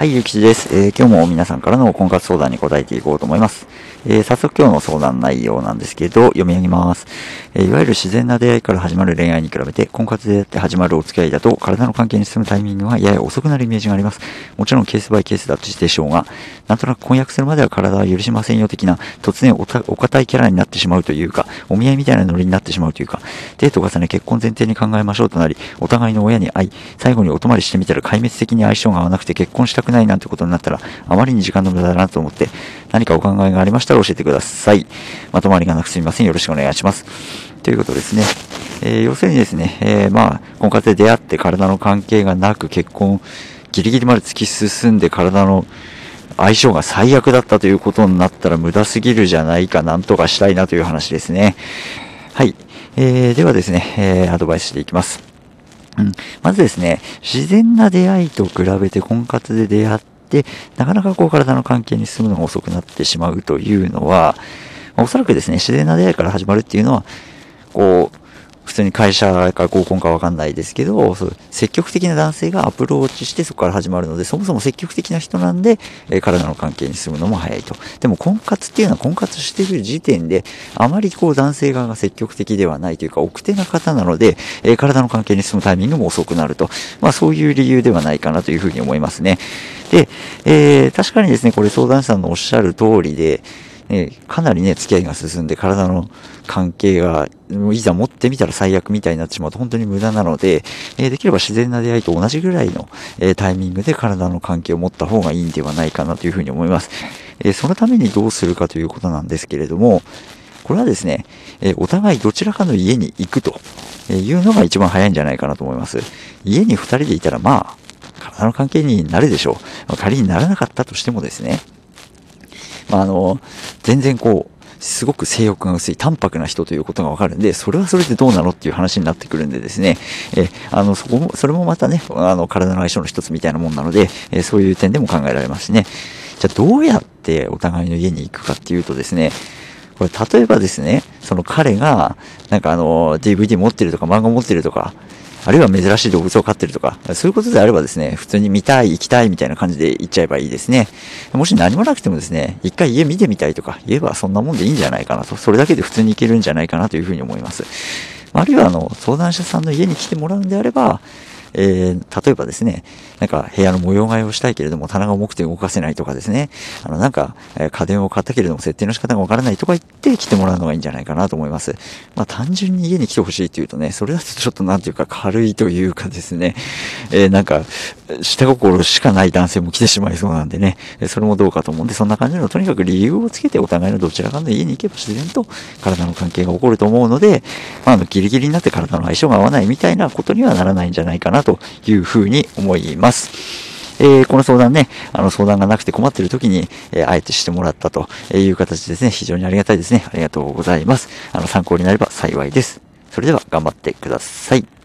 はい、ゆきちです、えー、今日も皆さんからの婚活相談に答えていこうと思います。えー、早速今日の相談内容なんですけど、読み上げます。えー、いわゆる自然な出会いから始まる恋愛に比べて、婚活でやって始まるお付き合いだと、体の関係に進むタイミングはやや遅くなるイメージがあります。もちろんケースバイケースだとしてしょうが、なんとなく婚約するまでは体は許しませんよ的な、突然お堅いキャラになってしまうというか、お見合いみたいなノリになってしまうというか、デート重ね結婚前提に考えましょうとなり、お互いの親に会い、最後にお泊まりしてみたら壊滅的に相性が合わなくて結婚したくないなんてことになったら、あまりに時間の無駄だなと思って、何かお考えがありましたら教えてください。まとまりがなくすみません。よろしくお願いします。ということですね。えー、要するにですね、えー、まあ、婚活で出会って体の関係がなく結婚、ギリギリまで突き進んで体の相性が最悪だったということになったら無駄すぎるじゃないか、なんとかしたいなという話ですね。はい。えー、ではですね、えー、アドバイスしていきます。うん、まずですね、自然な出会いと比べて婚活で出会って、なかなかこう体の関係に進むのが遅くなってしまうというのは、おそらくですね、自然な出会いから始まるっていうのは、こう、普通に会社か合コンかわかんないですけど、そう積極的な男性がアプローチしてそこから始まるので、そもそも積極的な人なんで、えー、体の関係に進むのも早いと。でも婚活っていうのは婚活してる時点で、あまりこう男性側が積極的ではないというか、奥手な方なので、えー、体の関係に進むタイミングも遅くなると。まあそういう理由ではないかなというふうに思いますね。で、えー、確かにですね、これ相談者さんのおっしゃる通りで、えかなりね、付き合いが進んで体の関係が、いざ持ってみたら最悪みたいになってしまうと本当に無駄なので、えできれば自然な出会いと同じぐらいの、えタイミングで体の関係を持った方がいいんではないかなというふうに思います。えそのためにどうするかということなんですけれども、これはですね、えお互いどちらかの家に行くというのが一番早いんじゃないかなと思います。家に2人でいたらまあ、体の関係になるでしょう。仮にならなかったとしてもですね、まあ、あの、全然こう、すごく性欲が薄い淡白な人ということがわかるんで、それはそれでどうなのっていう話になってくるんでですね、え、あの、そこも、それもまたね、あの、体の相性の一つみたいなもんなので、えそういう点でも考えられますしね。じゃあどうやってお互いの家に行くかっていうとですね、これ例えばですね、その彼が、なんかあの、DVD 持ってるとか漫画持ってるとか、あるいは珍しい動物を飼ってるとか、そういうことであればですね、普通に見たい、行きたいみたいな感じで行っちゃえばいいですね。もし何もなくてもですね、一回家見てみたいとか言えばそんなもんでいいんじゃないかなと、それだけで普通に行けるんじゃないかなというふうに思います。あるいはあの、相談者さんの家に来てもらうんであれば、えー、例えばですね、なんか部屋の模様替えをしたいけれども棚が重くて動かせないとかですね、あのなんか、え、家電を買ったけれども設定の仕方がわからないとか言って来てもらうのがいいんじゃないかなと思います。まあ単純に家に来てほしいっていうとね、それだとちょっとなんていうか軽いというかですね、えー、なんか、下心しかない男性も来てしまいそうなんでね、それもどうかと思うんで、そんな感じのとにかく理由をつけてお互いのどちらかの家に行けば自然と体の関係が起こると思うので、まあ、あのギリギリになって体の相性が合わないみたいなことにはならないんじゃないかななというふうに思います。えー、この相談ね、あの相談がなくて困っている時に、えー、あえてしてもらったという形ですね、非常にありがたいですね。ありがとうございます。あの、参考になれば幸いです。それでは頑張ってください。